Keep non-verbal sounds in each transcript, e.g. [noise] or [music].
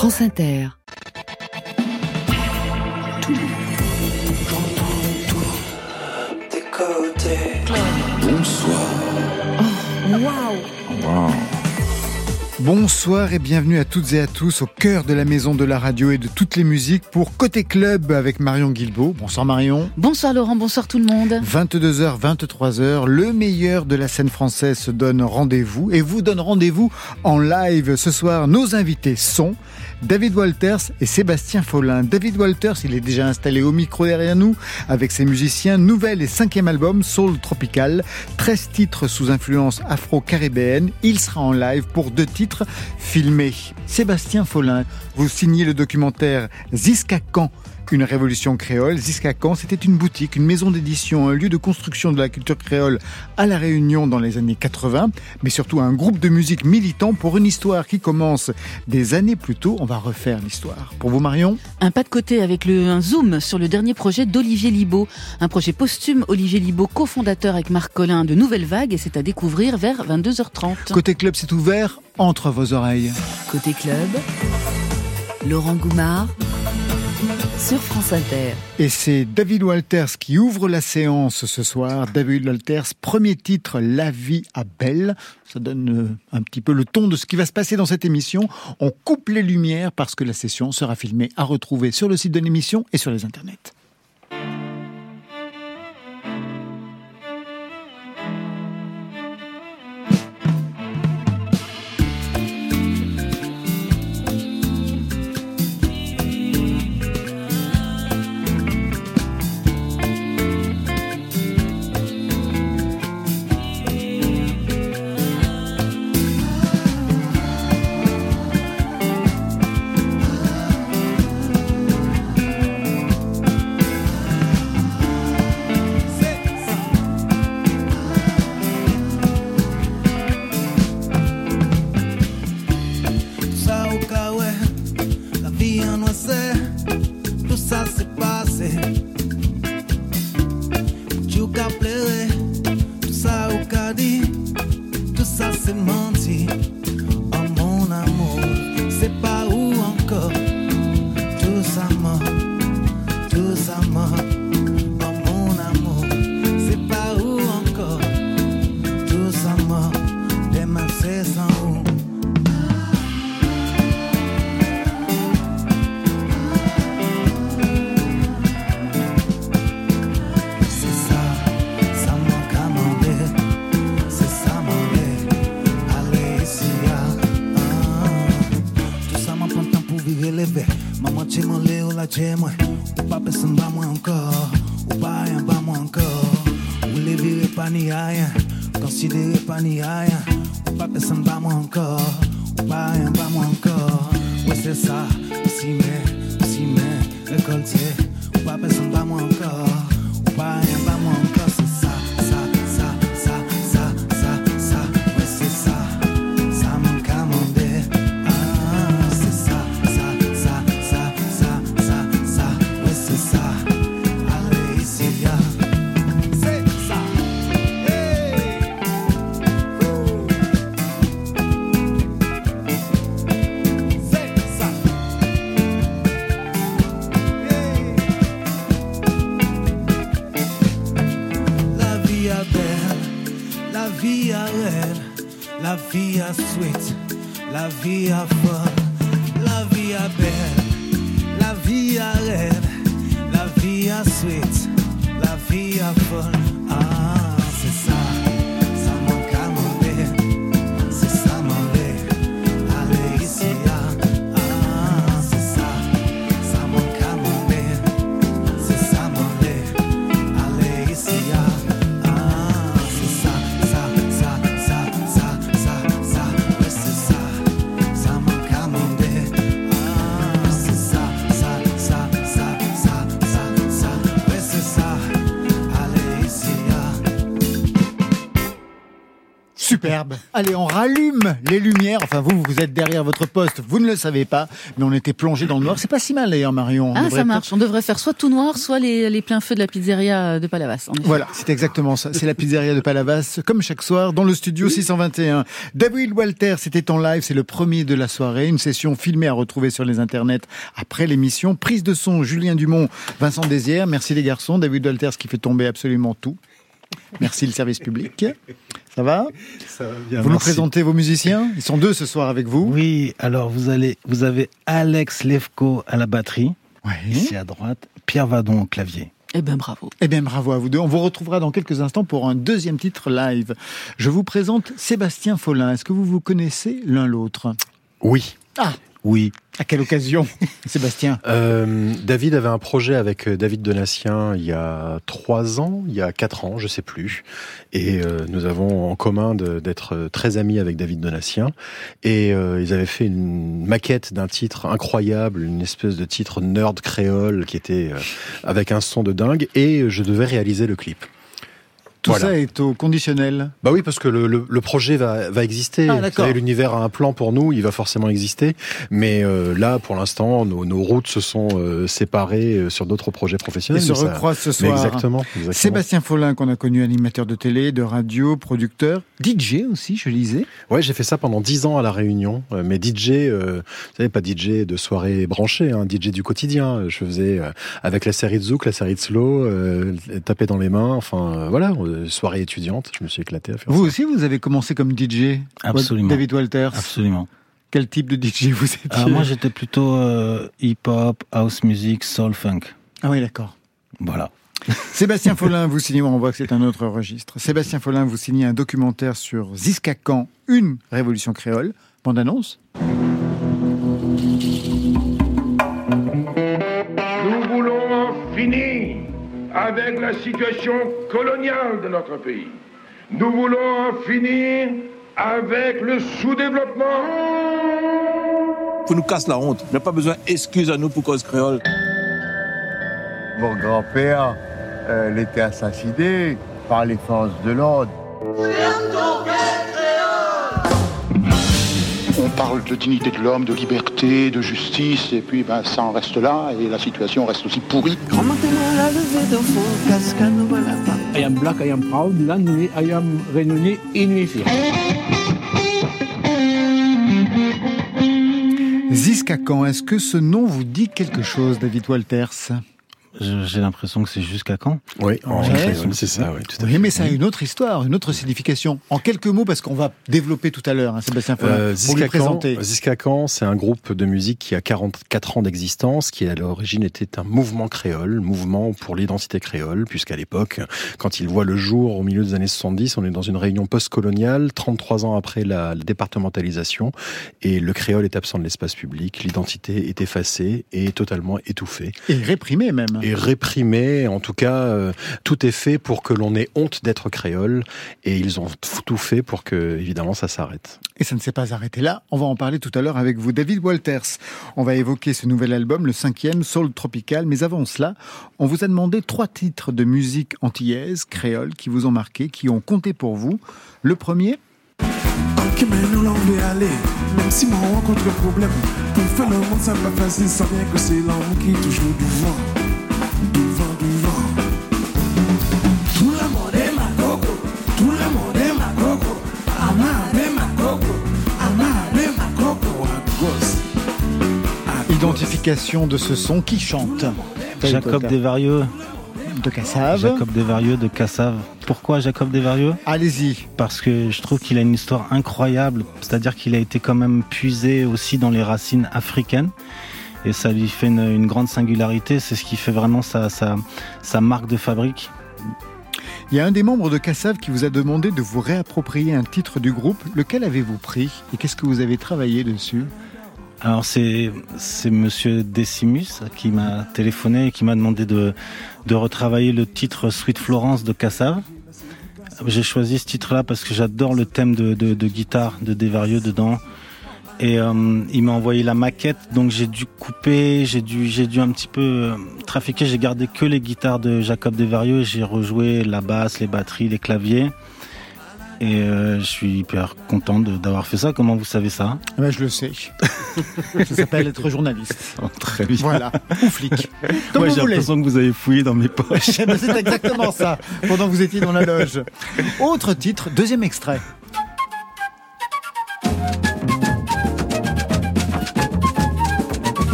France Inter. Bonsoir. Waouh Bonsoir et bienvenue à toutes et à tous au cœur de la maison de la radio et de toutes les musiques pour Côté Club avec Marion Guilbault. Bonsoir Marion. Bonsoir Laurent, bonsoir tout le monde. 22h, 23h, le meilleur de la scène française se donne rendez-vous et vous donne rendez-vous en live ce soir. Nos invités sont David Walters et Sébastien Follin. David Walters, il est déjà installé au micro derrière nous avec ses musiciens. Nouvel et cinquième album, Soul Tropical. 13 titres sous influence afro-caribéenne. Il sera en live pour deux titres filmés. Sébastien Follin, vous signez le documentaire Ziska Khan une révolution créole. Ziska Khan, c'était une boutique, une maison d'édition, un lieu de construction de la culture créole à La Réunion dans les années 80, mais surtout un groupe de musique militant pour une histoire qui commence des années plus tôt. On va refaire l'histoire. Pour vous, Marion Un pas de côté avec le, un zoom sur le dernier projet d'Olivier Libaud. Un projet posthume, Olivier Libaud, cofondateur avec Marc Collin de Nouvelle Vague, et c'est à découvrir vers 22h30. Côté club, c'est ouvert entre vos oreilles. Côté club, Laurent Goumard sur France Inter. Et c'est David Walters qui ouvre la séance ce soir. David Walters, premier titre, La vie à Belle. Ça donne euh, un petit peu le ton de ce qui va se passer dans cette émission. On coupe les lumières parce que la session sera filmée à retrouver sur le site de l'émission et sur les internets. La vie Allez, on rallume les lumières. Enfin, vous, vous êtes derrière votre poste. Vous ne le savez pas, mais on était plongé dans le noir. C'est pas si mal d'ailleurs, Marion. On Ah, ça marche. On devrait faire soit tout noir, soit les, les pleins feux de la pizzeria de Palavas. en. Voilà, c'est exactement ça. C'est la pizzeria de Palavas, comme chaque soir, dans le studio 621. David Walter, c'était en live, c'est le premier de la soirée. Une session filmée à retrouver sur les internets après l'émission. Prise de son, Julien Dumont, Vincent Désière. Merci les garçons. David Walter, ce qui fait tomber absolument tout. Merci le service public. Ça va Ça va bien. Vous nous présentez vos musiciens Ils sont deux ce soir avec vous. Oui, alors vous allez, vous avez Alex Levko à la batterie, Oui. ici à droite, Pierre Vadon au clavier. Eh ben, bravo. Eh bien, bravo à vous deux. On vous retrouvera dans quelques instants pour un deuxième titre live. Je vous présente Sébastien Follin. Est-ce que vous vous connaissez l'un l'autre? Oui. Ah, Oui. à quelle occasion, [laughs] Sébastien Euh, David avait un projet avec euh, David Donatien il y a trois ans, il y a quatre ans, je sais plus. Et euh, nous avons en commun d'être euh, très amis avec David Donatien. Et euh, ils avaient fait une maquette d'un titre incroyable, une espèce de titre nerd créole qui était euh, avec un son de dingue. Et je devais réaliser le clip. Tout Voilà. ça est au conditionnel. Bah oui, parce que le, le, le projet va, va exister. Ah, Vous d'accord. savez, l'univers a un plan pour nous, il va forcément exister. Mais euh, là, pour l'instant, nos, nos routes se sont euh, séparées euh, sur d'autres projets Ils professionnels. se mais ça- recroisent ce mais soir. exactement, exactement. Sébastien Follin, qu'on a connu animateur de télé, de radio, producteur, DJ aussi, je lisais. Ouais, j'ai fait ça pendant dix ans à la Réunion. Euh, mais DJ, euh, vous savez, pas DJ de soirée branchée, hein, DJ du quotidien. Je faisais euh, avec la série de Zouk, la série de Slow, euh, taper dans les mains. Enfin, euh, voilà, euh, soirée étudiante. Je me suis éclaté à faire Vous ça. aussi, vous avez commencé comme DJ Absolument. David Walters. Absolument. Quel type de DJ vous étiez? Alors moi j'étais plutôt euh, hip-hop, house music, soul funk. Ah oui, d'accord. Voilà. [laughs] Sébastien Follin, vous signez, on voit que c'est un autre registre. Sébastien Follin, vous signez un documentaire sur Ziska Khan, une révolution créole. Bande annonce la situation coloniale de notre pays. Nous voulons en finir avec le sous-développement. Faut nous casse la honte. Il n'y a pas besoin d'excuses à nous pour cause créole. Mon grand-père, euh, il était assassiné par les forces de l'ordre. Parle de dignité de l'homme, de liberté, de justice, et puis ben, ça en reste là, et la situation reste aussi pourrie. I am black, I am proud, I am renouillé, inunifié. Ziska Khan, est-ce que ce nom vous dit quelque chose, David Walters? J'ai l'impression que c'est jusqu'à quand? Oui, en Ouais. c'est ça, oui, tout à Oui, fait. mais ça a une autre histoire, une autre signification. En quelques mots, parce qu'on va développer tout à l'heure, hein, Sébastien Follin, Euh, pour Khan, présenter. Ziska Khan, c'est un groupe de musique qui a 44 ans d'existence, qui à l'origine était un mouvement créole, mouvement pour l'identité créole, puisqu'à l'époque, quand il voit le jour au milieu des années 70, on est dans une réunion post-coloniale, 33 ans après la, la départementalisation, et le créole est absent de l'espace public, l'identité est effacée et totalement étouffée. Et réprimé même. Et réprimée, en tout cas, euh, tout est fait pour que l'on ait honte d'être créole, et ils ont tout fait pour que, évidemment, ça s'arrête. Et ça ne s'est pas arrêté là. On va en parler tout à l'heure avec vous, David Walters. On va évoquer ce nouvel album, le cinquième, Soul Tropical. Mais avant cela, on vous a demandé trois titres de musique antillaise, créole, qui vous ont marqué, qui ont compté pour vous. Le premier, Ok, mais nous là on veut aller. Même si moi on rencontre le problème. Pour faire le monde, ça pas facile. Ça vient que c'est l'homme qui est toujours devant. Devant, identification de ce son qui chante. Jacob. Desvarieux. de Cassave. Jacob Desvarieux de Cassave. Pourquoi Jacob Desvarieux? Allez-y. Parce que je trouve qu'il a une histoire incroyable. C'est-à-dire qu'il a été quand même puisé aussi dans les racines africaines. Et ça lui fait une, une grande singularité. C'est ce qui fait vraiment sa, sa, sa marque de fabrique. Il y a un des membres de Cassave qui vous a demandé de vous réapproprier un titre du groupe. Lequel avez-vous pris et qu'est-ce que vous avez travaillé dessus? Alors c'est c'est Monsieur Decimus qui m'a téléphoné et qui m'a demandé de de retravailler le titre Sweet Florence de Cassave. J'ai choisi ce titre-là parce que j'adore le thème de, de, de guitare de Desvarieux dedans. Et euh, il m'a envoyé la maquette, donc j'ai dû couper, j'ai dû, j'ai dû un petit peu euh, trafiquer. J'ai gardé que les guitares de Jacob Desvarieux, j'ai rejoué la basse, les batteries, les claviers. Et euh, je suis hyper content de- d'avoir fait ça. Comment vous savez ça? Ah ben, je le sais. [laughs] ça s'appelle être journaliste. Oh, Très bien. Voilà, [laughs] ou flic. Comme Ouais, j'ai l'impression que vous avez fouillé dans mes poches. [laughs] Eh ben, C'est exactement ça, pendant que vous étiez dans la loge. Autre titre, deuxième extrait.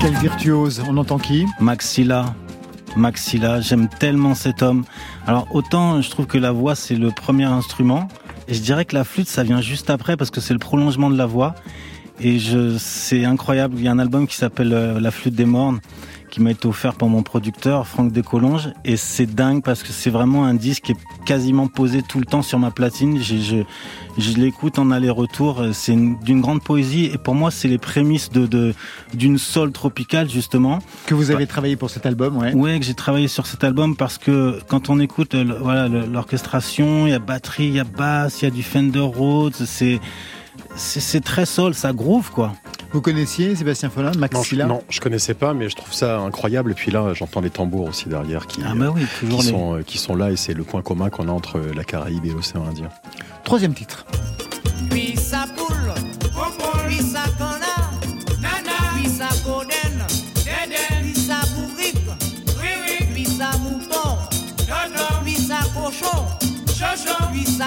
Quel virtuose, on entend qui? Maxilla. Maxilla, j'aime tellement cet homme. Alors autant je trouve que la voix c'est le premier instrument, et je dirais que la flûte ça vient juste après parce que c'est le prolongement de la voix. Et je, c'est incroyable. Il y a un album qui s'appelle euh, La flûte des mornes qui m'a été offert par mon producteur Franck Descolonges et c'est dingue parce que c'est vraiment un disque qui est quasiment posé tout le temps sur ma platine. J'ai- Je, je l'écoute en aller-retour. C'est une- d'une grande poésie et pour moi c'est les prémices de de- d'une soul tropicale justement. Que vous avez travaillé pour cet album, ouais. Ouais, que j'ai travaillé sur cet album parce que quand on écoute euh, voilà l'orchestration, il y a batterie, il y a basse, il y a du Fender Rhodes, c'est c'est très soul, ça groove quoi. Vous connaissiez Sébastien Follin, Non je, Maxilla non, je connaissais pas, mais je trouve ça incroyable. Et puis là, j'entends les tambours aussi derrière qui, Ah bah oui, toujours qui, les- sont, euh, qui sont là, et c'est le point commun qu'on a entre la Caraïbe et l'océan Indien. Troisième titre. Puis sa poule, puis sa canard, puis sa coden, puis sa bourrique, puis sa mouton, puis sa cochon, puis sa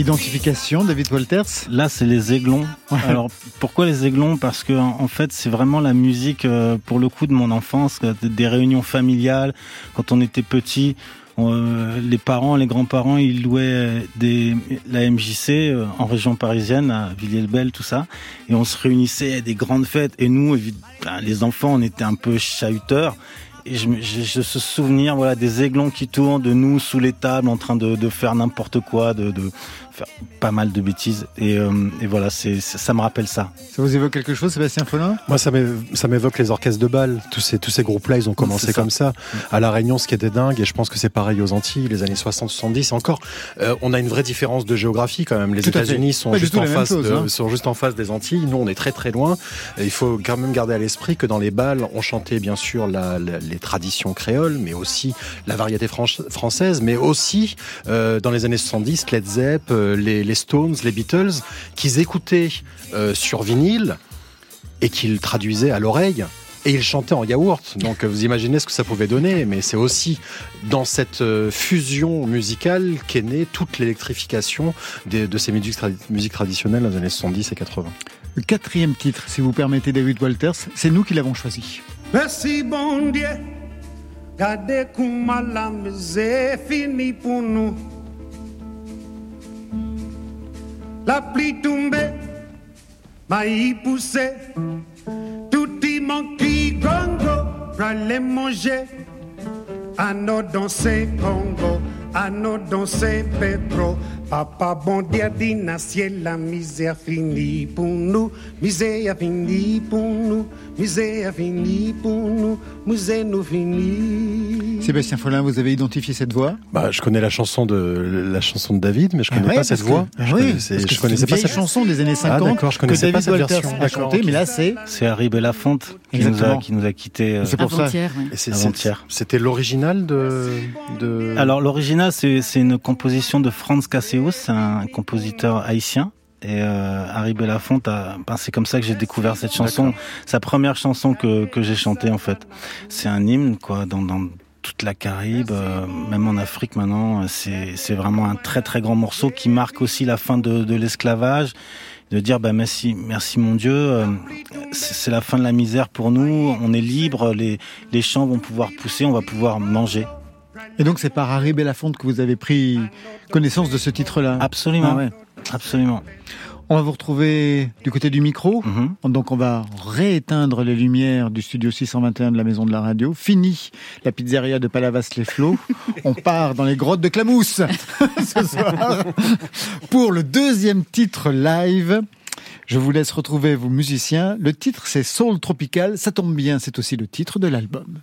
Identification, David Walters Là, c'est les aiglons. Alors, pourquoi les aiglons? Parce que en fait, c'est vraiment la musique, euh, pour le coup, de mon enfance, euh, des réunions familiales. Quand on était petit, euh, les parents, les grands-parents, ils louaient des, la MJC en région parisienne, à Villiers-le-Bel, tout ça. Et on se réunissait à des grandes fêtes. Et nous, ben, les enfants, on était un peu chahuteurs. Et je, j'ai ce souvenir, voilà, des aiglons qui tournent, de nous sous les tables, en train de, de faire n'importe quoi, de, de faire pas mal de bêtises. Et, euh, et voilà, c'est, ça me rappelle ça. Ça vous évoque quelque chose, Sébastien Follin? Moi, ça m'é- ça m'évoque les orchestres de bal. Tous ces, tous ces groupes-là, ils ont commencé ça. comme ça. À La Réunion, ce qui était dingue, et je pense que c'est pareil aux Antilles, les années 60-70 encore, euh, on a une vraie différence de géographie quand même. Les. États-Unis sont, juste en face chose, de- hein. sont juste en face des Antilles. Nous, on est très très loin. Et il faut quand même garder à l'esprit que dans les bals, on chantait bien sûr la- la- les traditions créoles, mais aussi la variété française, mais aussi euh, dans les années 70, Led Zepp, euh, les, les Stones, les Beatles, qu'ils écoutaient euh, sur vinyle et qu'ils traduisaient à l'oreille. Et ils chantaient en yaourt. Donc vous imaginez ce que ça pouvait donner. Mais c'est aussi dans cette euh, fusion musicale qu'est née toute l'électrification de ces musiques, tradi- musiques traditionnelles dans les années 70 et 80. Le quatrième titre, si vous permettez, David Walters, c'est nous qui l'avons choisi. Merci bon Dieu, gardez comment la misère fini pour nous. La pluie tombée, maïs poussé, tout y manque Congo, les manger. À nos danser Congo, à nos danser Pedro. Papa bon Dieu dit na ciel la misère finie pour nous, misère finie pour nous, misère finie pour nous, misère nous finie. Sébastien Follin, vous avez identifié cette voix? Bah, je connais la chanson de la chanson de David, mais je connais Ah ouais, pas cette que- voix. Ah je oui, connaissais, parce que je c'est connaissais une pas vieille cette chanson des années 50 Ah d'accord, je que connaissais pas cette Walters version. a chanté, mais là c'est C'est Harry Belafonte qui nous a, qui nous a quittés euh, C'est pour ça. C'était l'original de, de. Alors l'original, c'est c'est une composition de Franz C'est un compositeur haïtien. Et euh, Harry Belafonte, a- ben, c'est comme ça que j'ai découvert cette chanson. Sa première chanson que, que j'ai chantée en fait. C'est un hymne quoi dans, dans toute la Caraïbe, euh, même en Afrique maintenant. C'est c'est vraiment un très très grand morceau qui marque aussi la fin de, de l'esclavage. De dire bah merci merci mon Dieu, euh, c'est c'est la fin de la misère pour nous. On est libre, les les champs vont pouvoir pousser, on va pouvoir manger. Et donc c'est par Harry Belafonte que vous avez pris connaissance de ce titre-là Absolument. Ah ouais. Absolument. On va vous retrouver du côté du micro. Donc on va rééteindre les lumières du studio 621 de la Maison de la Radio. Fini la pizzeria de Palavas-les-Flots. [laughs] on part dans les grottes de Clamousse [laughs] ce soir pour le deuxième titre live. Je vous laisse retrouver vos musiciens. Le titre c'est Soul Tropical. Ça tombe bien, c'est aussi le titre de l'album.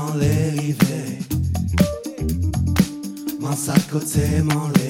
m'enlever. M'en sacoter, m'enlever.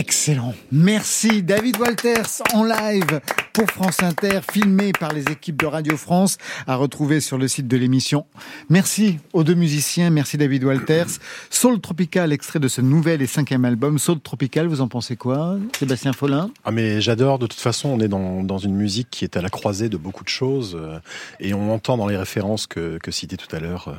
Excellent. Merci David Walters en live pour France Inter, filmé par les équipes de Radio France, à retrouver sur le site de l'émission. Merci aux deux musiciens, merci David Walters. Soul Tropical, extrait de ce nouvel et cinquième album. Soul Tropical, vous en pensez quoi Sébastien Follin? Ah mais j'adore, de toute façon on est dans, dans une musique qui est à la croisée de beaucoup de choses euh, et on entend dans les références que, que citait tout à l'heure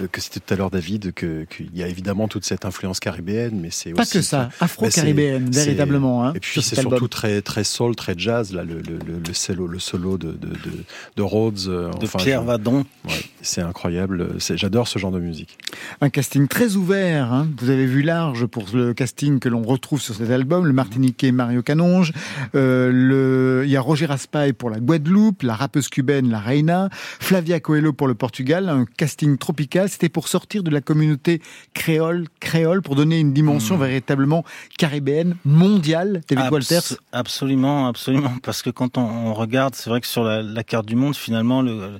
euh, que citait tout à l'heure David qu'il y a évidemment toute cette influence caribéenne mais c'est Pas aussi que ça, afro-caribéenne, véritablement. hein, et puis c'est surtout très très soul, très jazz là le le, le, le solo le solo de de de, de Rhodes euh, De enfin, Pierre je- Vadon. ouais, c'est incroyable, c'est j'adore ce genre de musique. Un casting très ouvert. hein. Vous avez vu large pour le casting que l'on retrouve sur cet album. Le Martiniquais Mario Canonge. Euh, le... Il y a Roger Raspail pour la Guadeloupe, la rappeuse cubaine La Reina, Flavia Coelho pour le Portugal. Un casting tropical. C'était pour sortir de la communauté créole, créole, pour donner une dimension véritablement caribéenne, mondiale. David Abs- Walters. Absolument, absolument. Parce que quand on, on regarde, c'est vrai que sur la, la carte du monde, finalement, le,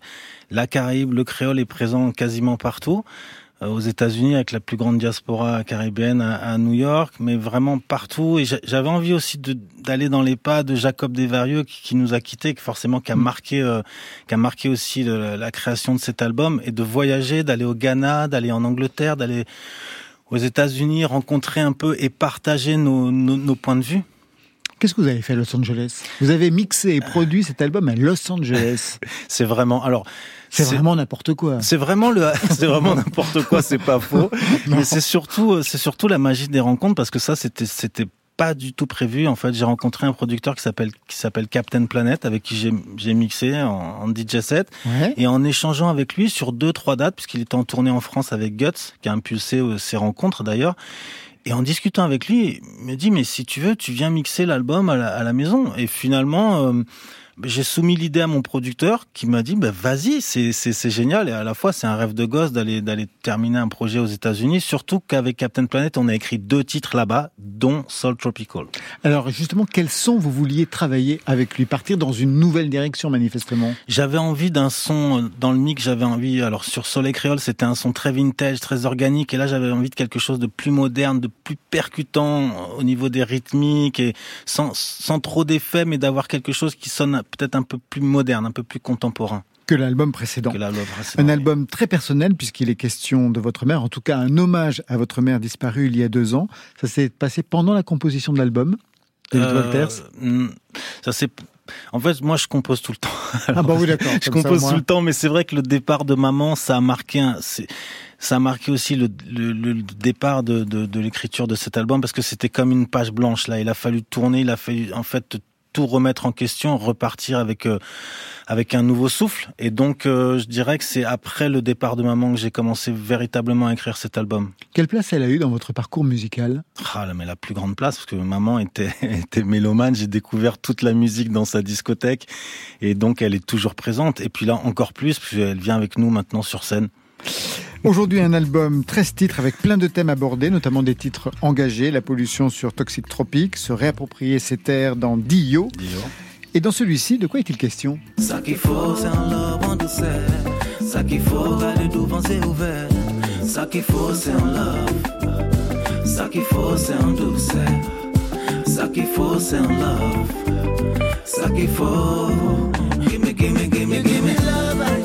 la Caraïbe, le créole est présent quasiment partout. Euh, Aux États-Unis, avec la plus grande diaspora caribéenne à, New York, mais vraiment partout. Et j'a- j'avais envie aussi d'aller dans les pas de Jacob Desvarieux, qui, qui nous a quittés, qui forcément qui a marqué, euh, qui a marqué aussi le- la création de cet album, et de voyager, d'aller au Ghana, d'aller en Angleterre, d'aller aux États-Unis, rencontrer un peu et partager nos, nos, nos points de vue. Qu'est-ce que vous avez fait à Los Angeles? Vous avez mixé et produit cet album à Los Angeles. [laughs] C'est vraiment alors. C'est vraiment n'importe quoi. C'est vraiment le, [laughs] c'est vraiment n'importe quoi, c'est pas [laughs] faux. Mais c'est surtout, c'est surtout la magie des rencontres parce que ça, c'était, c'était pas du tout prévu. En fait, j'ai rencontré un producteur qui s'appelle, qui s'appelle Captain Planet, avec qui j'ai, mixé en, en DJ set. Ouais. Et en échangeant avec lui sur deux, trois dates, puisqu'il était en tournée en France avec Guts, qui a impulsé euh, ces rencontres d'ailleurs. Et en discutant avec lui, il me dit, mais si tu veux, tu viens mixer l'album à la, maison. Et finalement, euh, j'ai soumis l'idée à mon producteur qui m'a dit, bah, vas-y, c'est, génial. Et à la fois, c'est un rêve de gosse d'aller, terminer un projet aux États-Unis. Surtout qu'avec Captain Planet, on a écrit deux titres là-bas, dont Soul Tropical. Alors justement, quel son vous vouliez travailler avec lui Partir dans une nouvelle direction manifestement? J'avais envie d'un son euh, dans le mix, j'avais envie, alors sur Soleil Créole, c'était un son très vintage, très organique, et là j'avais envie de quelque chose de plus moderne, de plus percutant euh, au niveau des rythmiques, et sans, sans trop d'effets, mais d'avoir quelque chose qui sonne peut-être un peu plus moderne, un peu plus contemporain que l'album précédent. Un album très personnel puisqu'il est question de votre mère, en tout cas un hommage à votre mère disparue il y a deux ans. Ça s'est passé pendant la composition de l'album. David Euh, Walters. hmm, Ça c'est. En fait, moi, je compose tout le temps. Ah bah [laughs] oui, d'accord. je ça, compose tout le temps, mais c'est vrai que le départ de maman, ça a marqué un, ça a marqué aussi le, le, le départ de, de, de l'écriture de cet album parce que c'était comme une page blanche là. Il a fallu tourner, il a fallu en fait tout remettre en question, repartir avec euh, avec un nouveau souffle. Et donc, euh, je dirais que c'est après le départ de maman que j'ai commencé véritablement à écrire cet album. Quelle place elle a eu dans votre parcours musical? Ah, mais la plus grande place, parce que maman était, [laughs] était mélomane, j'ai découvert toute la musique dans sa discothèque, et donc elle est toujours présente. Et puis là, encore plus, puisqu'elle vient avec nous maintenant sur scène. Aujourd'hui, un album 13 titres avec plein de thèmes abordés, notamment des titres engagés, la pollution sur Toxic Tropic, se réapproprier ses terres dans Dio. Et dans celui-ci, de quoi est-il question? Ça qu'il faut, c'est un love en douceur. Ça qu'il faut, garder devant c'est ouvert. Ça qu'il faut, c'est un love. Ça qu'il faut, c'est un douceur. Ça qu'il faut, c'est un love. Ça qu'il faut. Gimme, gimme, gimme, gimme love.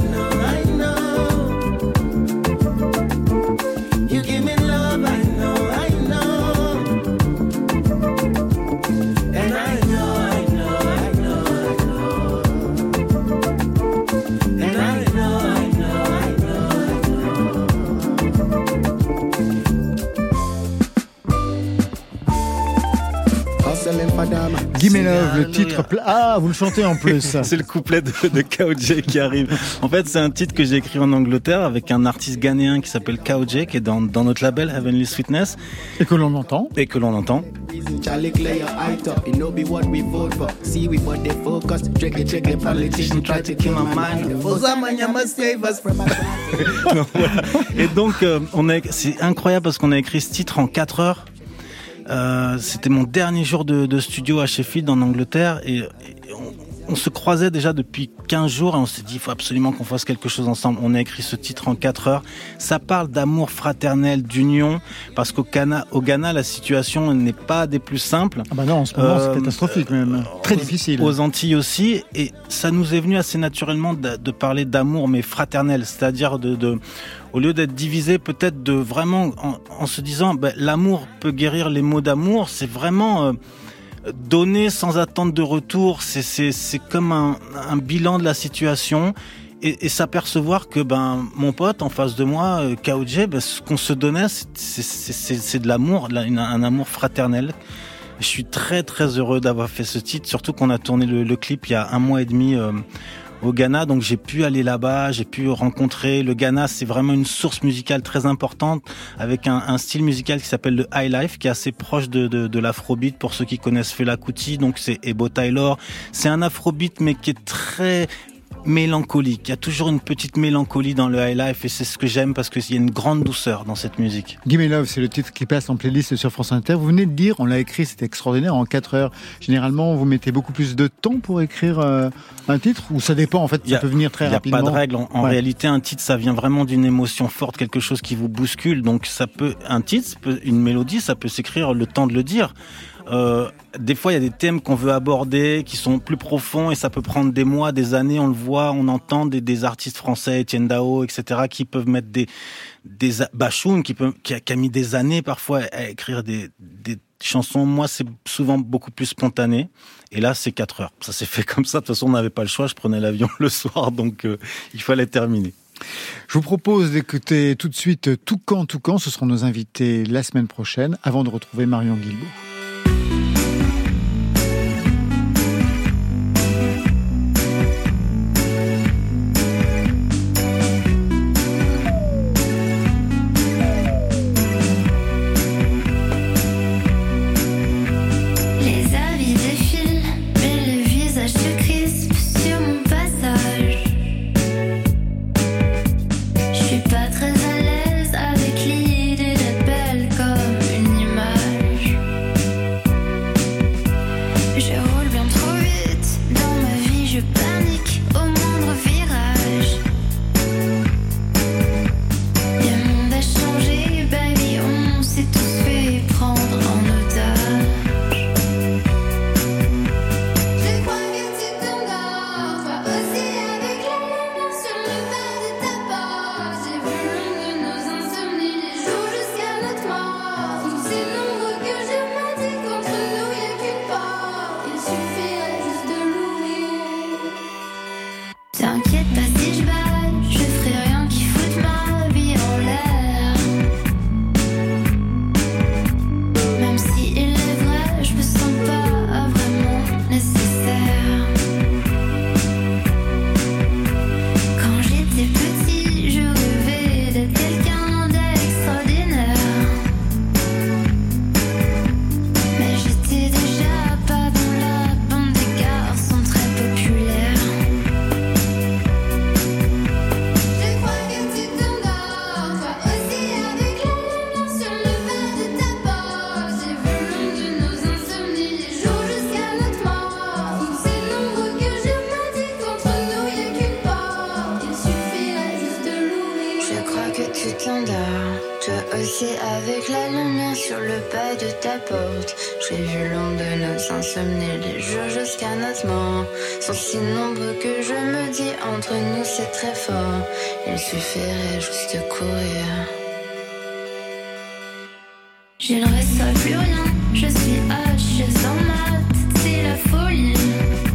Love, le titre. pla- Ah, vous le chantez en plus. [laughs] c'est le couplet de, de KOJ qui arrive. En fait, c'est un titre que j'ai écrit en Angleterre avec un artiste ghanéen qui s'appelle KOJ, qui est dans, dans notre label Heavenly Sweetness. Et que l'on entend. Et que l'on entend. [laughs] Non, voilà. Et donc, euh, on a, c'est incroyable parce qu'on a écrit ce titre en 4 heures. Euh, C'était mon dernier jour de, studio à Sheffield en Angleterre et, et on se croisait déjà depuis 15 jours et on s'est dit il faut absolument qu'on fasse quelque chose ensemble. On a écrit ce titre en 4 heures. Ça parle d'amour fraternel, d'union, parce qu'au Ghana, au Ghana, la situation n'est pas des plus simples. Ah bah non, en ce moment, Euh, c'est catastrophique même. Très aux- difficile. Aux Antilles aussi, et ça nous est venu assez naturellement de, de parler d'amour, mais fraternel, c'est-à-dire de, de- au lieu d'être divisé, peut-être de vraiment en, en se disant, ben, l'amour peut guérir les maux d'amour. C'est vraiment euh, donner sans attendre de retour. C'est comme un, bilan de la situation. Et, s'apercevoir que ben mon pote en face de moi, euh, Kaoje, ben, ce qu'on se donnait, c'est- de l'amour, un amour fraternel. Je suis très très heureux d'avoir fait ce titre, surtout qu'on a tourné le, le clip il y a un mois et demi euh, au Ghana, donc j'ai pu aller là-bas, j'ai pu rencontrer le Ghana. C'est vraiment une source musicale très importante avec un, style musical qui s'appelle le high life, qui est assez proche de, de, de l'afrobeat pour ceux qui connaissent Fela Kuti. Donc c'est Ebo Taylor. C'est un afrobeat mais qui est très mélancolique. Il y a toujours une petite mélancolie dans le high life et c'est ce que j'aime parce qu'il y a une grande douceur dans cette musique. Gimme Love, c'est le titre qui passe en playlist sur France Inter. Vous venez de dire, on l'a écrit, c'était extraordinaire, en 4 heures. Généralement, vous mettez beaucoup plus de temps pour écrire euh, un titre ou ça dépend en fait, ça a- peut venir très Il n'y a rapidement. pas de règle. En, en Ouais. réalité, un titre, ça vient vraiment d'une émotion forte, quelque chose qui vous bouscule. Donc, ça peut, un titre, une mélodie, ça peut s'écrire le temps de le dire. Euh, des fois, il y a des thèmes qu'on veut aborder, qui sont plus profonds, et ça peut prendre des mois, des années. On le voit, on entend des, artistes français, Etienne Dao, etc., qui peuvent mettre des des qui a mis des années parfois à écrire des, des chansons. Moi, c'est souvent beaucoup plus spontané. Et là, c'est 4 heures. Ça s'est fait [laughs] comme ça. De toute façon, on n'avait pas le choix. Je prenais l'avion [laughs] le soir, donc euh, il fallait terminer. Je vous propose d'écouter tout de suite Toucan Toucan. Ce seront nos invités la semaine prochaine avant de retrouver Marion Guilbault. J'ai vu l'ombre de nos insomnies, les jours jusqu'à notre mort. Sont si nombreux que je me dis entre nous c'est très fort. Il suffirait juste de courir. Je ne ressens plus rien, je suis H, je sens mat, c'est la folie.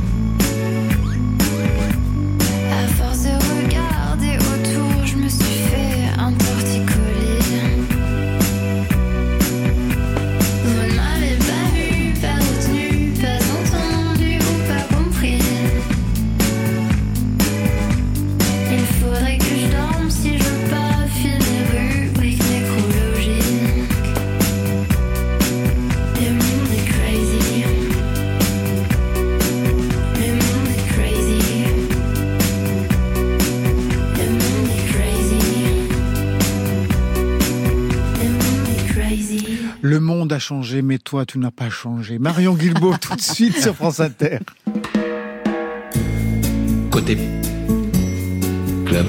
Le monde a changé, mais toi, tu n'as pas changé. Marion Guilbault, tout de suite sur France Inter. Côté club.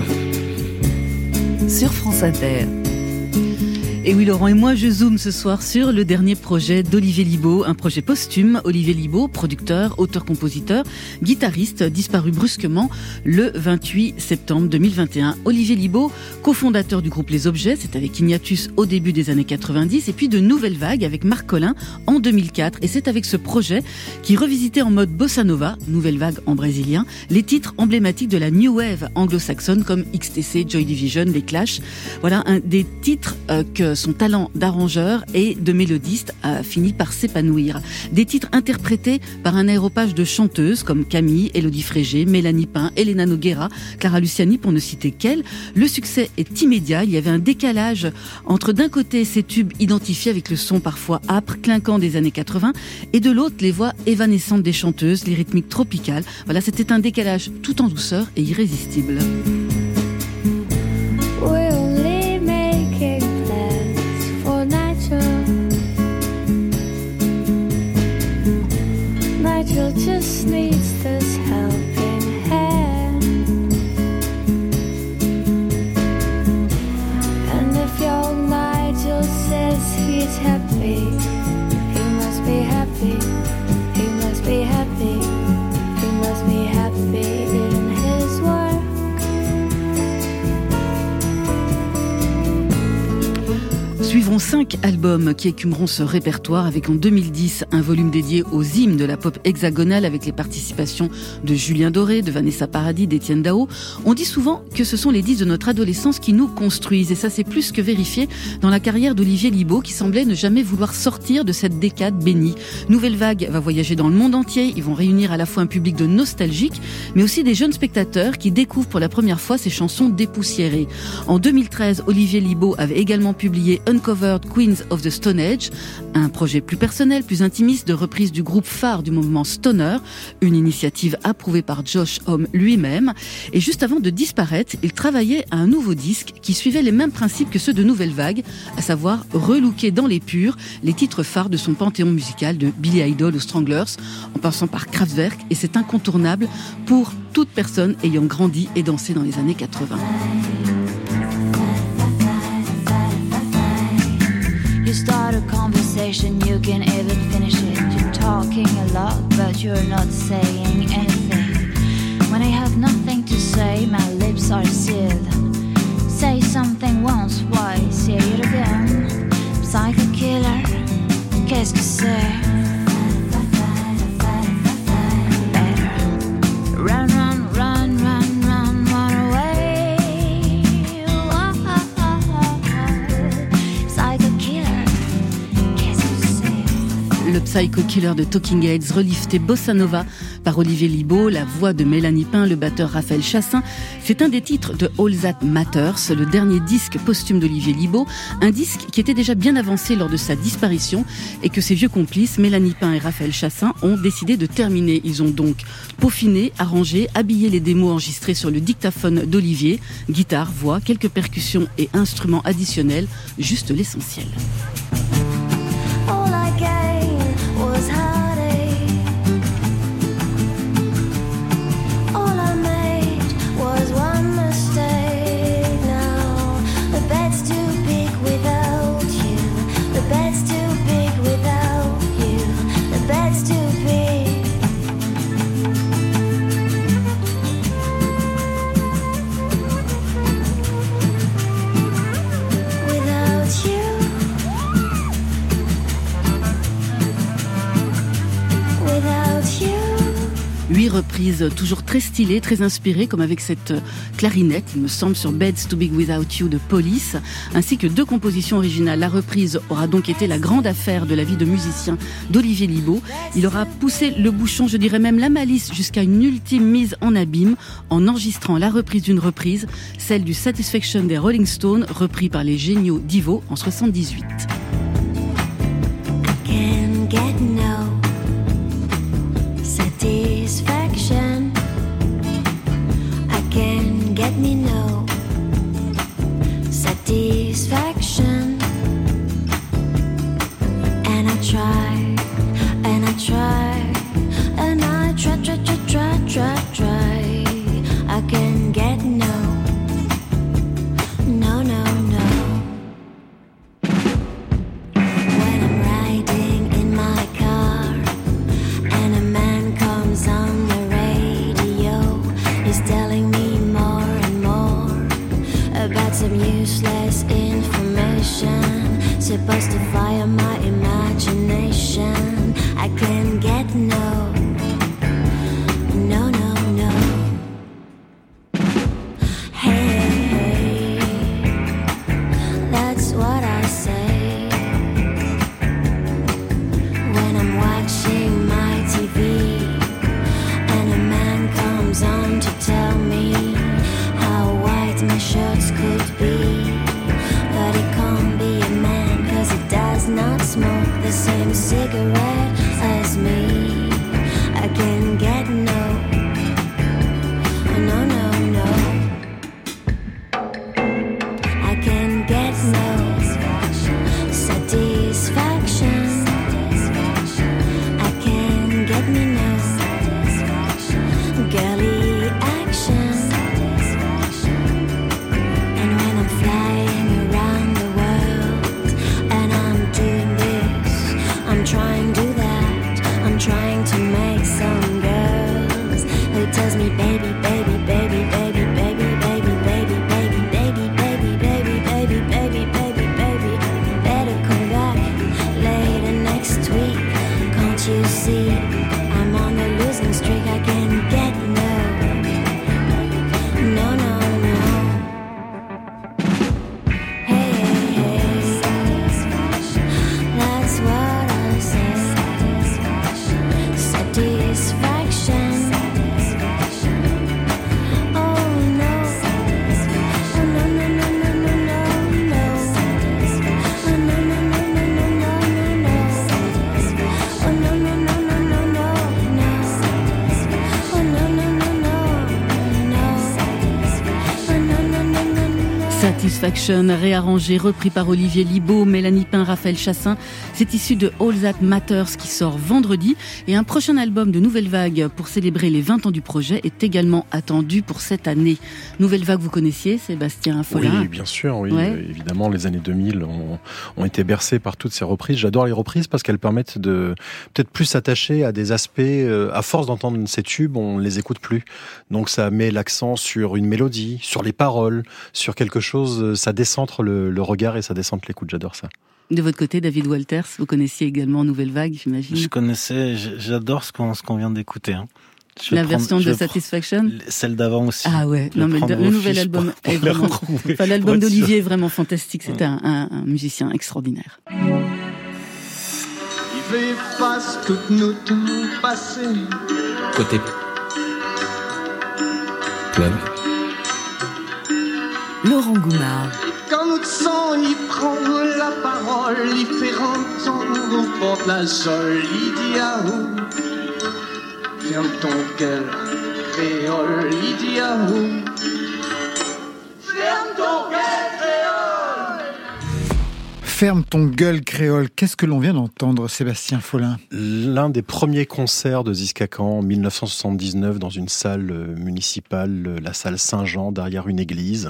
Sur France Inter. Et oui, Laurent et moi, je zoome ce soir sur le dernier projet d'Olivier Libaud, un projet posthume. Olivier Libaud, producteur, auteur-compositeur, guitariste, disparu brusquement le 28 septembre 2021. Olivier Libaud, cofondateur du groupe Les Objets, c'est avec Ignatus au début des années 90, et puis de Nouvelle Vague avec Marc Collin en 2004. Et c'est avec ce projet qui revisitait en mode bossa nova, Nouvelle Vague en brésilien, les titres emblématiques de la New Wave anglo-saxonne comme XTC, Joy Division, Les Clash. Voilà un des titres euh, que son talent d'arrangeur et de mélodiste a fini par s'épanouir. Des titres interprétés par un aéropage de chanteuses comme Camille, Elodie Frégé, Mélanie Pain, Elena Noguera, Clara Luciani pour ne citer qu'elle. Le succès est immédiat. Il y avait un décalage entre d'un côté ces tubes identifiés avec le son parfois âpre, clinquant des années 80 et de l'autre les voix évanescentes des chanteuses, les rythmiques tropicales. Voilà, c'était un décalage tout en douceur et irrésistible. Suivront cinq albums qui écumeront ce répertoire avec en 2010 un volume dédié aux hymnes de la pop hexagonale avec les participations de Julien Doré, de Vanessa Paradis, d'Étienne Dao. On dit souvent que ce sont les disques de notre adolescence qui nous construisent et ça c'est plus que vérifié dans la carrière d'Olivier Libaud qui semblait ne jamais vouloir sortir de cette décade bénie. Nouvelle Vague va voyager dans le monde entier, ils vont réunir à la fois un public de nostalgiques mais aussi des jeunes spectateurs qui découvrent pour la première fois ces chansons dépoussiérées. En 2013, Olivier Libaud avait également publié Queens of the Stone Age, un projet plus personnel, plus intimiste de reprise du groupe phare du mouvement Stoner, une initiative approuvée par Josh Homme lui-même. Et juste avant de disparaître, il travaillait à un nouveau disque qui suivait les mêmes principes que ceux de Nouvelle Vague, à savoir relooker dans les purs les titres phares de son panthéon musical de Billy Idol aux Stranglers, en passant par Kraftwerk, et c'est incontournable pour toute personne ayant grandi et dansé dans les années 80. You start a conversation, you can even finish it. You're talking a lot, but you're not saying anything. When I have nothing to say, my lips are sealed. Say something once, why say it again? Psycho killer, qu'est-ce que c'est? Psycho Killer de Talking Heads, relifté Bossa Nova par Olivier Libaud, la voix de Mélanie Pain, le batteur Raphaël Chassin. C'est un des titres de All That Matters, le dernier disque posthume d'Olivier Libaud, un disque qui était déjà bien avancé lors de sa disparition et que ses vieux complices, Mélanie Pain et Raphaël Chassin, ont décidé de terminer. Ils ont donc peaufiné, arrangé, habillé les démos enregistrées sur le dictaphone d'Olivier, guitare, voix, quelques percussions et instruments additionnels, juste l'essentiel. Toujours très stylées, très inspirées, comme avec cette euh, clarinette, il me semble, sur Beds to Big Without You de Police, ainsi que deux compositions originales. La reprise aura donc été la grande affaire de la vie de musicien d'Olivier Libaud. Il aura poussé le bouchon, je dirais même la malice, jusqu'à une ultime mise en abîme en enregistrant la reprise d'une reprise, celle du Satisfaction des Rolling Stones, repris par les géniaux d'Ivo en 78. Satisfaction. And I try, supposed to fire my imagination. Réarrangé, repris par Olivier Libaud, Mélanie Pain, Raphaël Chassin. C'est issu de All That Matters qui sort vendredi. Et un prochain album de Nouvelle Vague pour célébrer les 20 ans du projet est également attendu pour cette année. Nouvelle Vague, vous connaissiez Sébastien Follin? Oui, bien sûr, oui. Ouais. Évidemment, les années 2000 ont, ont été bercées par toutes ces reprises. J'adore les reprises parce qu'elles permettent de peut-être plus s'attacher à des aspects. euh, à force d'entendre ces tubes, on les écoute plus. Donc ça met l'accent sur une mélodie, sur les paroles, sur quelque chose. euh, Ça décentre le, le regard et ça décentre l'écoute. J'adore ça. De votre côté, David Walters, vous connaissiez également Nouvelle Vague, j'imagine Je connaissais, j'adore ce qu'on vient d'écouter. hein. Je La version prendre- de Satisfaction Celle d'avant aussi. Ah ouais, non mais le, nouvel album pour- pour est vraiment. Enfin, l'album [laughs] d'Olivier est vraiment fantastique. C'est un, un- un musicien extraordinaire. Il toutes tout. Côté club. Laurent Goumard. Quand notre sang y prend la parole, il fait entendre aux portes la. Ferme ton cœur, créole. Ferme ton cœur. Ferme ton gueule créole. Qu'est-ce que l'on vient d'entendre, Sébastien Follin? L'un des premiers concerts de Ziskakan en 1979 dans une salle euh, municipale, euh, la salle Saint-Jean, derrière une église.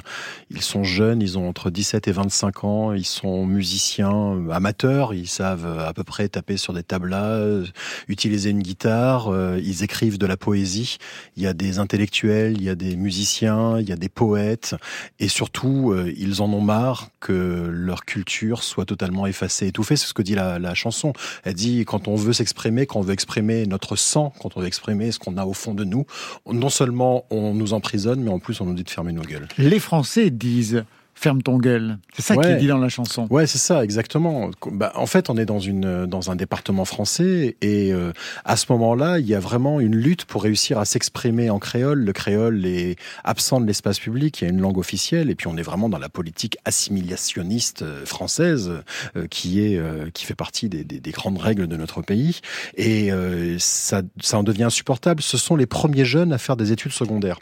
Ils sont jeunes, ils ont entre 17 et 25 ans, ils sont musiciens euh, amateurs, ils savent à peu près taper sur des tablas, utiliser une guitare, ils écrivent de la poésie. Il y a des intellectuels, il y a des musiciens, il y a des poètes, et surtout, ils en ont marre que leur culture soit totalement effacée, étouffée. C'est ce que dit la, la chanson. Elle dit quand on veut s'exprimer, quand on veut exprimer notre sang, quand on veut exprimer ce qu'on a au fond de nous, non seulement on nous emprisonne, mais en plus on nous dit de fermer nos gueules. Les Français disent ferme ton gueule. C'est ça qui Ouais. est dit dans la chanson. Ouais, c'est ça, exactement. Bah, en fait, on est dans une dans un département français et euh, à ce moment-là, il y a vraiment une lutte pour réussir à s'exprimer en créole. Le créole est absent de l'espace public. Il y a une langue officielle et puis on est vraiment dans la politique assimilationniste euh, française euh, qui est euh, qui fait partie des, des, des grandes règles de notre pays et ça ça en devient insupportable. Ce sont les premiers jeunes à faire des études secondaires,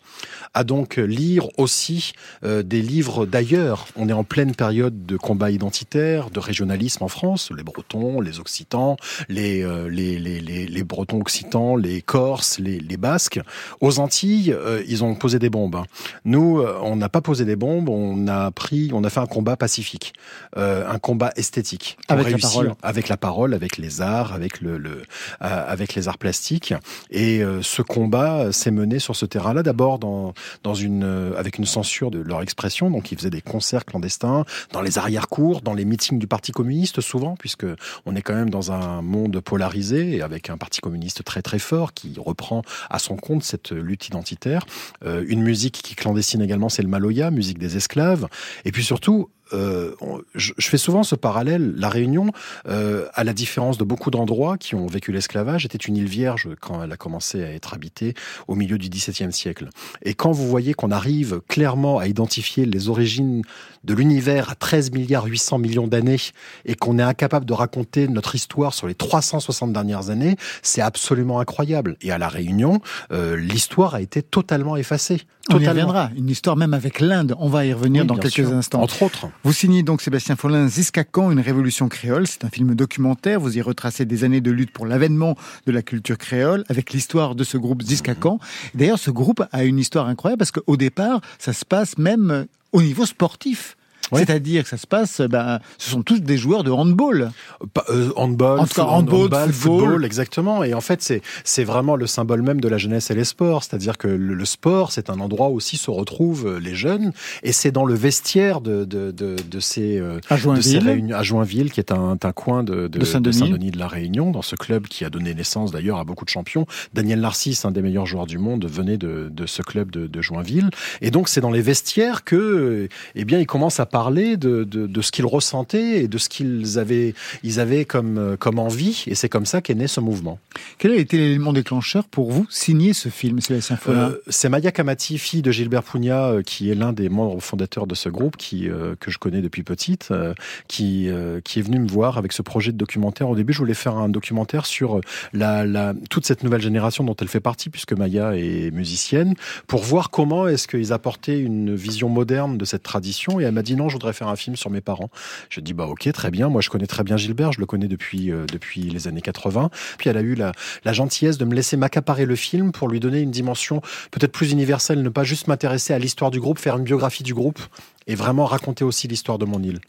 à donc lire aussi des livres d'ailleurs. On est en pleine période de combat identitaire, de régionalisme en France. Les Bretons, les Occitans, les, euh, les, les, les, les Bretons occitans, les Corses, les, les Basques. Aux Antilles, euh, ils ont posé des bombes. Nous, euh, on n'a pas posé des bombes, on a pris, on a fait un combat pacifique, euh, un combat esthétique. Avec la parole. Avec la parole, avec les arts, avec le, le avec les arts plastiques. Et ce combat s'est mené sur ce terrain-là, d'abord dans dans une avec une censure de leur expression. Donc ils faisaient des concerts clandestins dans les arrière-cours, dans les meetings du Parti communiste souvent, puisque on est quand même dans un monde polarisé et avec un Parti communiste très très fort qui reprend à son compte cette lutte identitaire. Euh, une musique qui est clandestine également, c'est le maloya, musique des esclaves. Et puis surtout, euh, on- je, je fais souvent ce parallèle. La Réunion, euh, à la différence de beaucoup d'endroits qui ont vécu l'esclavage, était une île vierge quand elle a commencé à être habitée au milieu du XVIIe siècle. Et quand vous voyez qu'on arrive clairement à identifier les origines de l'univers à 13 milliards 800 millions d'années et qu'on est incapable de raconter notre histoire sur les 360 dernières années, c'est absolument incroyable. Et à la Réunion, euh, l'histoire a été totalement effacée. On y Totalement. reviendra. Une histoire même avec l'Inde. On va y revenir Oui, dans quelques sûr. instants. Entre autres. Vous signez donc Sébastien Follin Ziskakan, une révolution créole. C'est un film documentaire. Vous y retracez des années de lutte pour l'avènement de la culture créole avec l'histoire de ce groupe Ziskakan. D'ailleurs, ce groupe a une histoire incroyable parce qu'au départ, ça se passe même au niveau sportif. C'est-à-dire que ça se passe, ben, ce sont tous des joueurs de handball. Pas- euh, handball, En tout cas, foot- handball, football. exactement. Et en fait, c'est c'est vraiment le symbole même de la jeunesse et les sports. C'est-à-dire que le, le sport, c'est un endroit où aussi se retrouvent euh, les jeunes, et c'est dans le vestiaire de de de, de ces euh, À de ces Joinville. réunions à Joinville, qui est un, un coin de, de, De Saint-Denis. de la Réunion, dans ce club qui a donné naissance d'ailleurs à beaucoup de champions. Daniel Narcisse, un des meilleurs joueurs du monde, venait de, ce club de, de Joinville. Et donc, c'est dans les vestiaires que, euh, eh bien, ils commencent à parler de, de, de ce qu'ils ressentaient et de ce qu'ils avaient, ils avaient comme, comme envie. Et c'est comme ça qu'est né ce mouvement. Quel a été l'élément déclencheur pour vous signer ce film, Sébastien Euh, c'est Maya Kamati, fille de Gilbert Pugna, euh, qui est l'un des membres fondateurs de ce groupe, qui euh, que je connais depuis petite, euh, qui qui est venue me voir avec ce projet de documentaire. Au début, je voulais faire un documentaire sur la, la toute cette nouvelle génération dont elle fait partie, puisque Maya est musicienne, pour voir comment est-ce qu'ils apportaient une vision moderne de cette tradition. Et elle m'a dit non, je voudrais faire un film sur mes parents. Je dis bah ok, très bien. Moi, je connais très bien Gilbert, je le connais depuis euh, depuis les années 80. Puis elle a eu la, la gentillesse de me laisser m'accaparer le film pour lui donner une dimension peut-être plus universelle, ne pas juste m'intéresser à l'histoire du groupe, faire une biographie du groupe et vraiment raconter aussi l'histoire de mon île.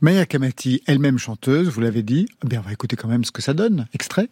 Maya Kamati, elle-même chanteuse, vous l'avez dit. Eh Bien, on va écouter quand même ce que ça donne. Extrait.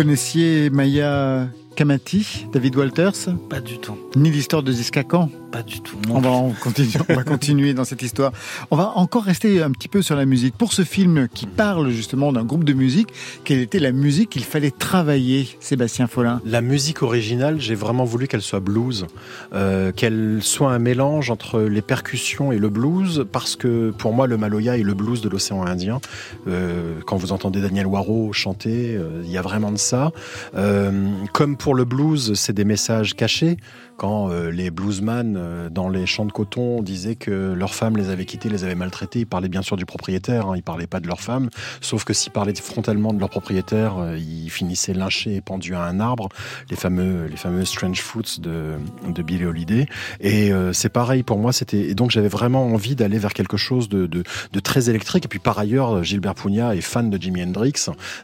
Connaissiez Maya Kamati, David Walters Pas du tout. Ni l'histoire de Ziskakan Pas du tout. On va, continuer, on va continuer dans cette histoire. On va encore rester un petit peu sur la musique. Pour ce film qui parle justement d'un groupe de musique, quelle était la musique qu'il fallait travailler, Sébastien Follin? La musique originale, j'ai vraiment voulu qu'elle soit blues, euh, qu'elle soit un mélange entre les percussions et le blues, parce que pour moi, le Maloya est le blues de l'océan Indien. Euh, quand vous entendez Daniel Waro chanter, euh, il y a vraiment de ça. Euh, comme pour le blues, c'est des messages cachés. Quand euh, les bluesman euh, dans les champs de coton disaient que leurs femmes les avaient quittés, les avaient maltraités, ils parlaient bien sûr du propriétaire, hein, ils parlaient pas de leurs femmes. Sauf que s'ils parlaient frontalement de leur propriétaire, euh, ils finissaient lynchés et pendus à un arbre, les fameux, les fameux Strange Fruits de, de Billie Holiday. Et euh, c'est pareil pour moi, c'était et donc j'avais vraiment envie d'aller vers quelque chose de, de, de très électrique. Et puis par ailleurs, Gilbert Pugna est fan de Jimi Hendrix,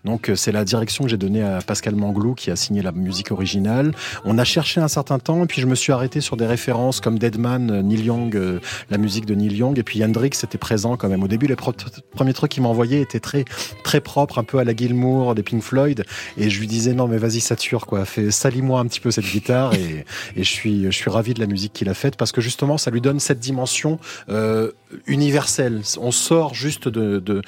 donc c'est la direction que j'ai donnée à Pascal Manglou qui a signé la musique originale. On a cherché un certain temps, et puis je me suis arrêté sur des références comme Deadman, euh, Neil Young, euh, la musique de Neil Young, et puis Hendrix était présent quand même. Au début, les premiers trucs qu'il m'envoyait étaient très très propres, un peu à la Gilmour, des Pink Floyd, et je lui disais non mais vas-y sature quoi, fais salis-moi un petit peu cette guitare, et, et je suis je suis ravi de la musique qu'il a faite parce que justement ça lui donne cette dimension euh, universelle. On sort juste de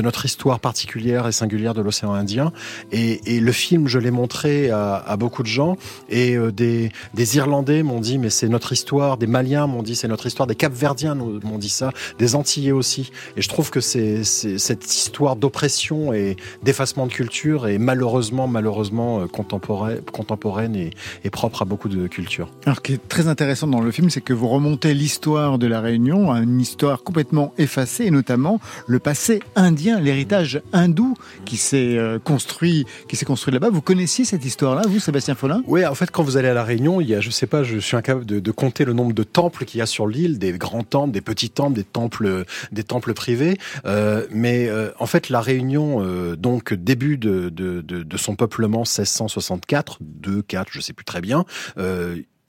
notre histoire particulière et singulière de l'océan Indien, et, le film je l'ai montré à, beaucoup de gens, et euh, des Irlandais m'ont dit mais c'est notre histoire, des Maliens m'ont dit c'est notre histoire, des Capverdiens m'ont dit ça, des Antillais aussi. Et je trouve que c'est c'est- cette histoire d'oppression et d'effacement de culture est malheureusement malheureusement euh, contemporaine, contemporaine et, et propre à beaucoup de cultures. Alors, ce qui est très intéressant dans le film, c'est que vous remontez l'histoire de la Réunion à une histoire complètement effacée, et notamment le passé indien, l'héritage hindou qui s'est euh, construit, qui s'est construit là-bas. Vous connaissiez cette histoire-là, vous, Sébastien Follin? Oui, en fait, quand vous allez à la Réunion, il y a, je sais pas, je suis incapable de, compter le nombre de temples qu'il y a sur l'île, des grands temples, des petits temples, des temples, des temples privés. Euh, mais euh, en fait, la Réunion, donc début de, son peuplement 1664, 2, 4, je sais plus très bien.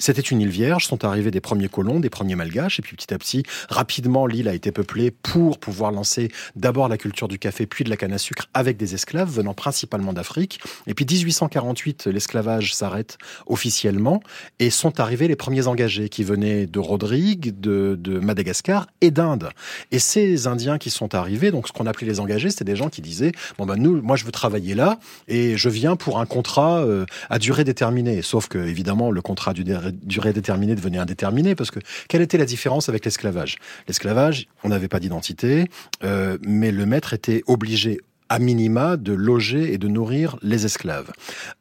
C'était une île vierge, sont arrivés des premiers colons, des premiers malgaches, et puis petit à petit, rapidement, l'île a été peuplée pour pouvoir lancer d'abord la culture du café, puis de la canne à sucre avec des esclaves venant principalement d'Afrique. Et puis 1848, l'esclavage s'arrête officiellement et sont arrivés les premiers engagés qui venaient de Rodrigue, de, Madagascar et d'Inde. Et ces Indiens qui sont arrivés, donc ce qu'on appelait les engagés, c'était des gens qui disaient bon ben nous, moi je veux travailler là et je viens pour un contrat euh, à durée déterminée. Sauf que évidemment le contrat durée durée déterminée devenait indéterminé parce que quelle était la différence avec l'esclavage? L'esclavage, on n'avait pas d'identité, euh, mais le maître était obligé à minima de loger et de nourrir les esclaves.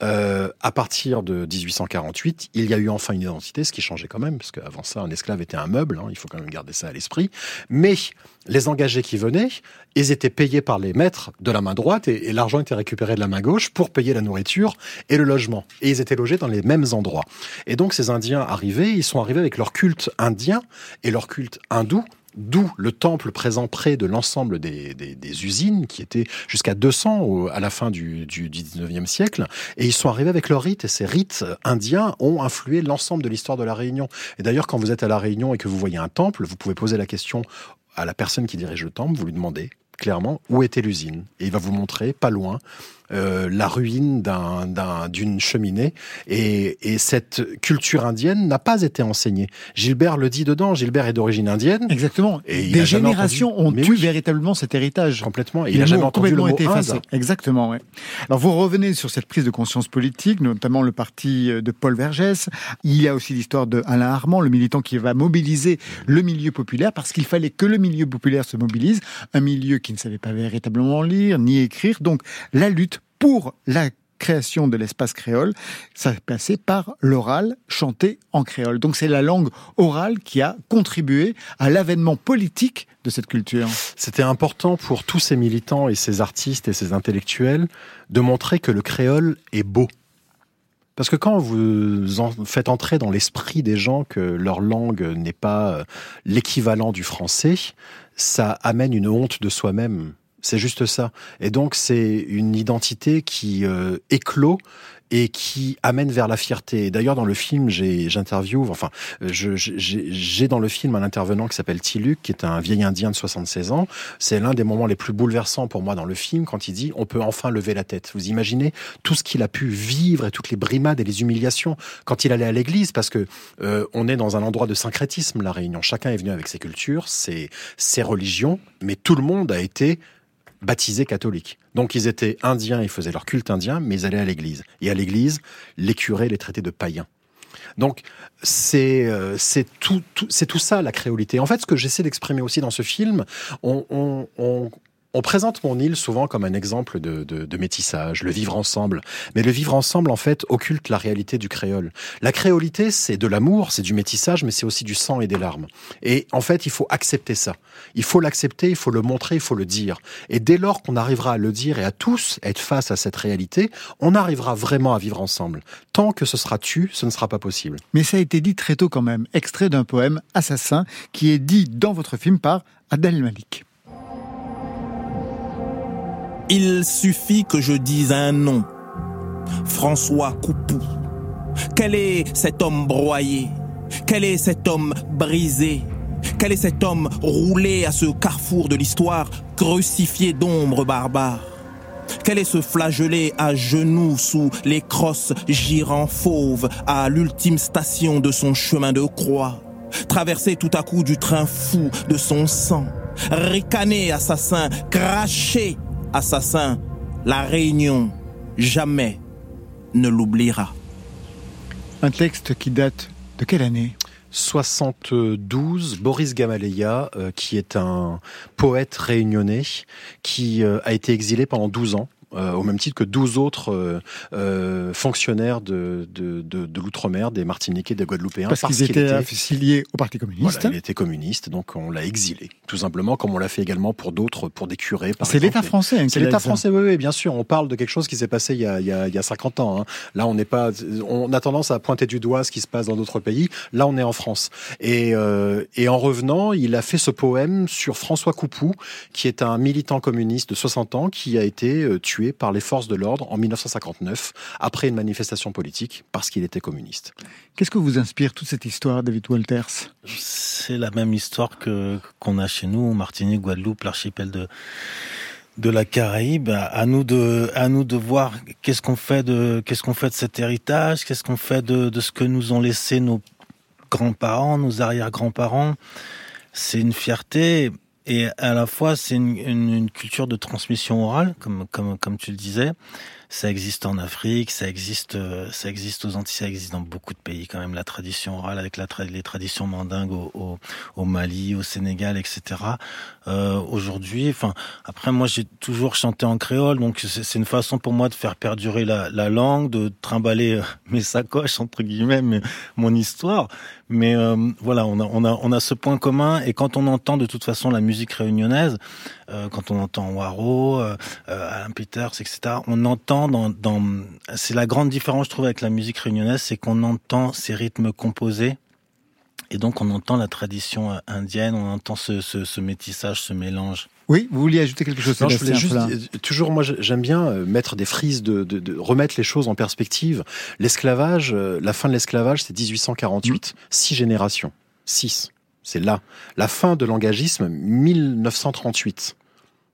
Euh, à partir de 1848, il y a eu enfin une identité, ce qui changeait quand même, parce qu'avant ça, un esclave était un meuble, hein, il faut quand même garder ça à l'esprit. Mais les engagés qui venaient, ils étaient payés par les maîtres de la main droite et, et l'argent était récupéré de la main gauche pour payer la nourriture et le logement. Et ils étaient logés dans les mêmes endroits. Et donc ces Indiens arrivés, ils sont arrivés avec leur culte indien et leur culte hindou, D'où le temple présent près de l'ensemble des, usines, qui étaient jusqu'à 200 au, à la fin du, du, du 19e siècle. Et ils sont arrivés avec leurs rites. Et ces rites indiens ont influé l'ensemble de l'histoire de la Réunion. Et d'ailleurs, quand vous êtes à la Réunion et que vous voyez un temple, vous pouvez poser la question à la personne qui dirige le temple, vous lui demandez clairement où était l'usine. Et il va vous montrer, pas loin, euh, la ruine d'une un, cheminée. Et, et, cette culture indienne n'a pas été enseignée. Gilbert le dit dedans, Gilbert est d'origine indienne. Exactement. Et Des générations entendu... ont eu oui. véritablement cet héritage. Complètement. Et il n'a jamais entendu le mot été effacé. Inde. Exactement. Ouais. Alors vous revenez sur cette prise de conscience politique, notamment le parti de Paul Vergès. Il y a aussi l'histoire de Alain Armand, le militant qui va mobiliser le milieu populaire parce qu'il fallait que le milieu populaire se mobilise, un milieu qui ne savait pas véritablement lire ni écrire. Donc la lutte pour la création de l'espace créole, ça passait par l'oral chanté en créole. Donc c'est la langue orale qui a contribué à l'avènement politique de cette culture. C'était important pour tous ces militants et ces artistes et ces intellectuels de montrer que le créole est beau. Parce que quand vous en faites entrer dans l'esprit des gens que leur langue n'est pas l'équivalent du français, ça amène une honte de soi-même c'est juste ça. Et donc c'est une identité qui euh, éclot et qui amène vers la fierté. D'ailleurs, dans le film, j'interviewe, enfin, j'ai dans le film un intervenant qui s'appelle Tiluk, qui est un vieil Indien de 76 ans. C'est l'un des moments les plus bouleversants pour moi dans le film, quand il dit « on peut enfin lever la tête ». Vous imaginez tout ce qu'il a pu vivre et toutes les brimades et les humiliations quand il allait à l'église, parce que euh, on est dans un endroit de syncrétisme, la Réunion. Chacun est venu avec ses cultures, ses, ses religions, mais tout le monde a été baptisés catholiques. Donc ils étaient indiens, ils faisaient leur culte indien, mais ils allaient à l'église. Et à l'église, les curés les traitaient de païens. Donc c'est euh, tout, tout ça la créolité. En fait, ce que j'essaie d'exprimer aussi dans ce film, on on présente mon île souvent comme un exemple de, métissage, le vivre ensemble. Mais le vivre ensemble, en fait, occulte la réalité du créole. La créolité, c'est de l'amour, c'est du métissage, mais c'est aussi du sang et des larmes. Et en fait, il faut accepter ça. Il faut l'accepter, il faut le montrer, il faut le dire. Et dès lors qu'on arrivera à le dire et à tous être face à cette réalité, on arrivera vraiment à vivre ensemble. Tant que ce sera tu, ce ne sera pas possible. Mais ça a été dit très tôt quand même, extrait d'un poème Assassin, qui est dit dans votre film par Adèle Malik. Il suffit que je dise un nom. François Coupou. Quel est cet homme broyé? Quel est cet homme brisé? Quel est cet homme roulé à ce carrefour de l'histoire, crucifié d'ombres barbares? Quel est ce flagellé à genoux sous les crosses girant fauves à l'ultime station de son chemin de croix? Traversé tout à coup du train fou de son sang Ricané assassin, craché assassin, la Réunion jamais ne l'oubliera. Un texte qui date de quelle année? 72, Boris Gamaleya, euh, qui est un poète réunionnais, qui euh, a été exilé pendant 12 ans euh, au même titre que 12 autres euh, euh, fonctionnaires de, de, de, de l'outre-mer, des Martiniquais, des Guadeloupéens. Parce, parce qu'ils étaient était, affiliés au Parti communiste. Voilà, il était communiste, donc on l'a exilé, tout simplement, comme on l'a fait également pour d'autres, pour des curés. C'est l'État français. Hein, C'est l'État français, oui, oui, bien sûr. On parle de quelque chose qui s'est passé il y, a, il, y a, il y a 50 ans. Hein. Là, on n'est pas, on a tendance à pointer du doigt ce qui se passe dans d'autres pays. Là, on est en France. Et, euh, et en revenant, il a fait ce poème sur François Coupou, qui est un militant communiste de 60 ans, qui a été tué tué par les forces de l'ordre en 1959 après une manifestation politique parce qu'il était communiste. Qu'est-ce que vous inspire toute cette histoire, David Walters? C'est la même histoire que qu'on a chez nous, Martinique, Guadeloupe, l'archipel de de la Caraïbe. À nous de à nous de voir qu'est-ce qu'on fait de qu'est-ce qu'on fait de cet héritage, qu'est-ce qu'on fait de de ce que nous ont laissé nos grands-parents, nos arrière-grands-parents. C'est une fierté et à la fois c'est une, culture de transmission orale, comme comme comme tu le disais. Ça existe en Afrique, ça existe, euh, ça existe aux Antilles, ça existe dans beaucoup de pays quand même. La tradition orale avec la les traditions mandingues au, au, au, Mali, au Sénégal, etc. Euh, Aujourd'hui, enfin après moi j'ai toujours chanté en créole, donc c'est une façon pour moi de faire perdurer la, la langue, de trimballer euh, [laughs] mes sacoches entre guillemets, mais, mon histoire. Mais euh, voilà, on a, on a on a ce point commun et quand on entend de toute façon la musique réunionnaise, quand on entend Waro, euh, Alain Peters, etc. On entend dans, dans c'est la grande différence je trouve avec la musique réunionnaise, c'est qu'on entend ces rythmes composés et donc on entend la tradition indienne, on entend ce, ce, ce métissage, ce mélange. Oui, vous vouliez ajouter quelque chose non, je voulais juste, Toujours, moi, j'aime bien mettre des frises, de, de, de, remettre les choses en perspective. L'esclavage, la fin de l'esclavage, c'est 1848, mmh. six générations, six, c'est là. La fin de l'engagisme, 1938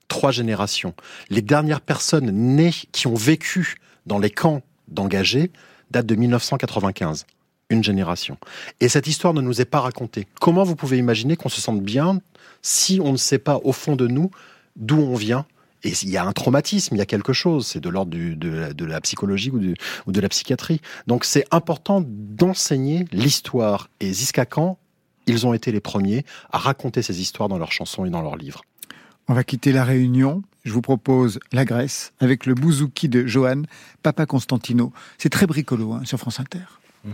trois générations. Les dernières personnes nées qui ont vécu dans les camps d'engagés datent de 1995. Une génération. Et cette histoire ne nous est pas racontée. Comment vous pouvez imaginer qu'on se sente bien si on ne sait pas au fond de nous d'où on vient? Et il y a un traumatisme, il y a quelque chose, c'est de l'ordre de, la psychologie ou de la psychiatrie. Donc c'est important d'enseigner l'histoire. Et Ziskakan, ils ont été les premiers à raconter ces histoires dans leurs chansons et dans leurs livres. On va quitter la Réunion. Je vous propose la Grèce avec le bouzouki de Johan, Papa Constantino. C'est très bricolo hein, sur France Inter. Mmh.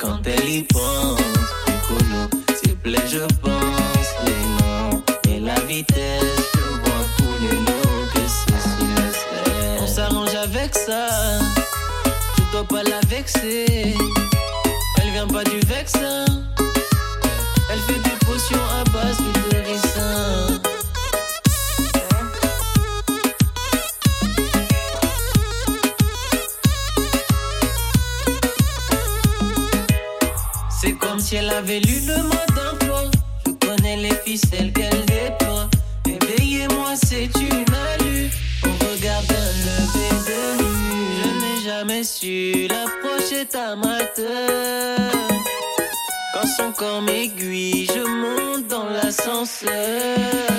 quand elle y pense. Piccolo, s'il plaît, je pense. Les noms et la vitesse, je vois couler l'eau que ceci laisse. On s'arrange avec ça, tu dois pas la vexer. Elle vient pas du vexin. Quand son corps m'aiguille, je monte dans l'ascenseur.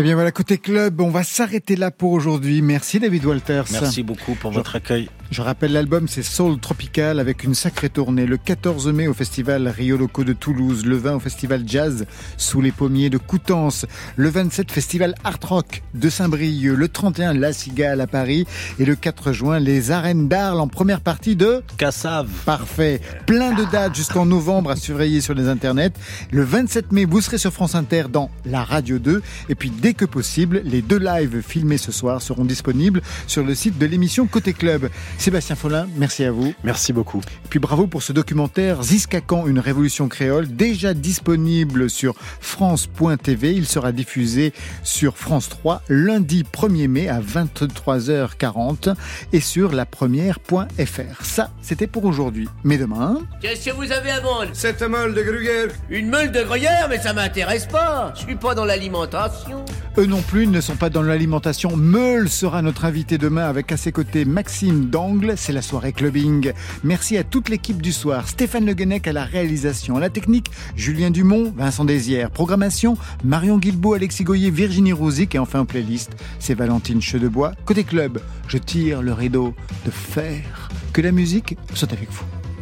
Eh bien voilà, côté club, on va s'arrêter là pour aujourd'hui. Merci David Walters. Merci beaucoup pour votre accueil. Je rappelle l'album, c'est Soul Tropical avec une sacrée tournée. Le 14 mai au festival Rio Loco de Toulouse, le 20 au festival Jazz sous les pommiers de Coutances, le 27 festival Art Rock de Saint-Brieuc, le 31 La Cigale à Paris et le 4 juin les arènes d'Arles en première partie de Cassave. Parfait. Plein de dates jusqu'en novembre à surveiller sur les internets. Le 27 mai, vous serez sur France Inter dans la Radio 2. Et puis dès que possible, les deux lives filmés ce soir seront disponibles sur le site de l'émission Côté Club. Sébastien Follin, merci à vous. Merci beaucoup. Et puis bravo pour ce documentaire Ziskakan, une révolution créole, déjà disponible sur France.tv. Il sera diffusé sur France 3 lundi 1er mai à 23h40 et sur la première.fr. Ça, c'était pour aujourd'hui. Mais demain... Qu'est-ce que vous avez à vendre? Cette meule de gruyère. Une meule de gruyère Mais ça m'intéresse pas. Je suis pas dans l'alimentation. Eux non plus ne sont pas dans l'alimentation. Meul sera notre invité demain avec à ses côtés Maxime Dangle. C'est la soirée clubbing. Merci à toute l'équipe du soir. Stéphane Le Guenec à la réalisation, à la technique, Julien Dumont, Vincent Désières. Programmation, Marion Guilbault, Alexis Goyer, Virginie Rosic et enfin en playlist, c'est Valentine Chedebois. Côté club, je tire le rideau de fer. Que la musique soit avec vous.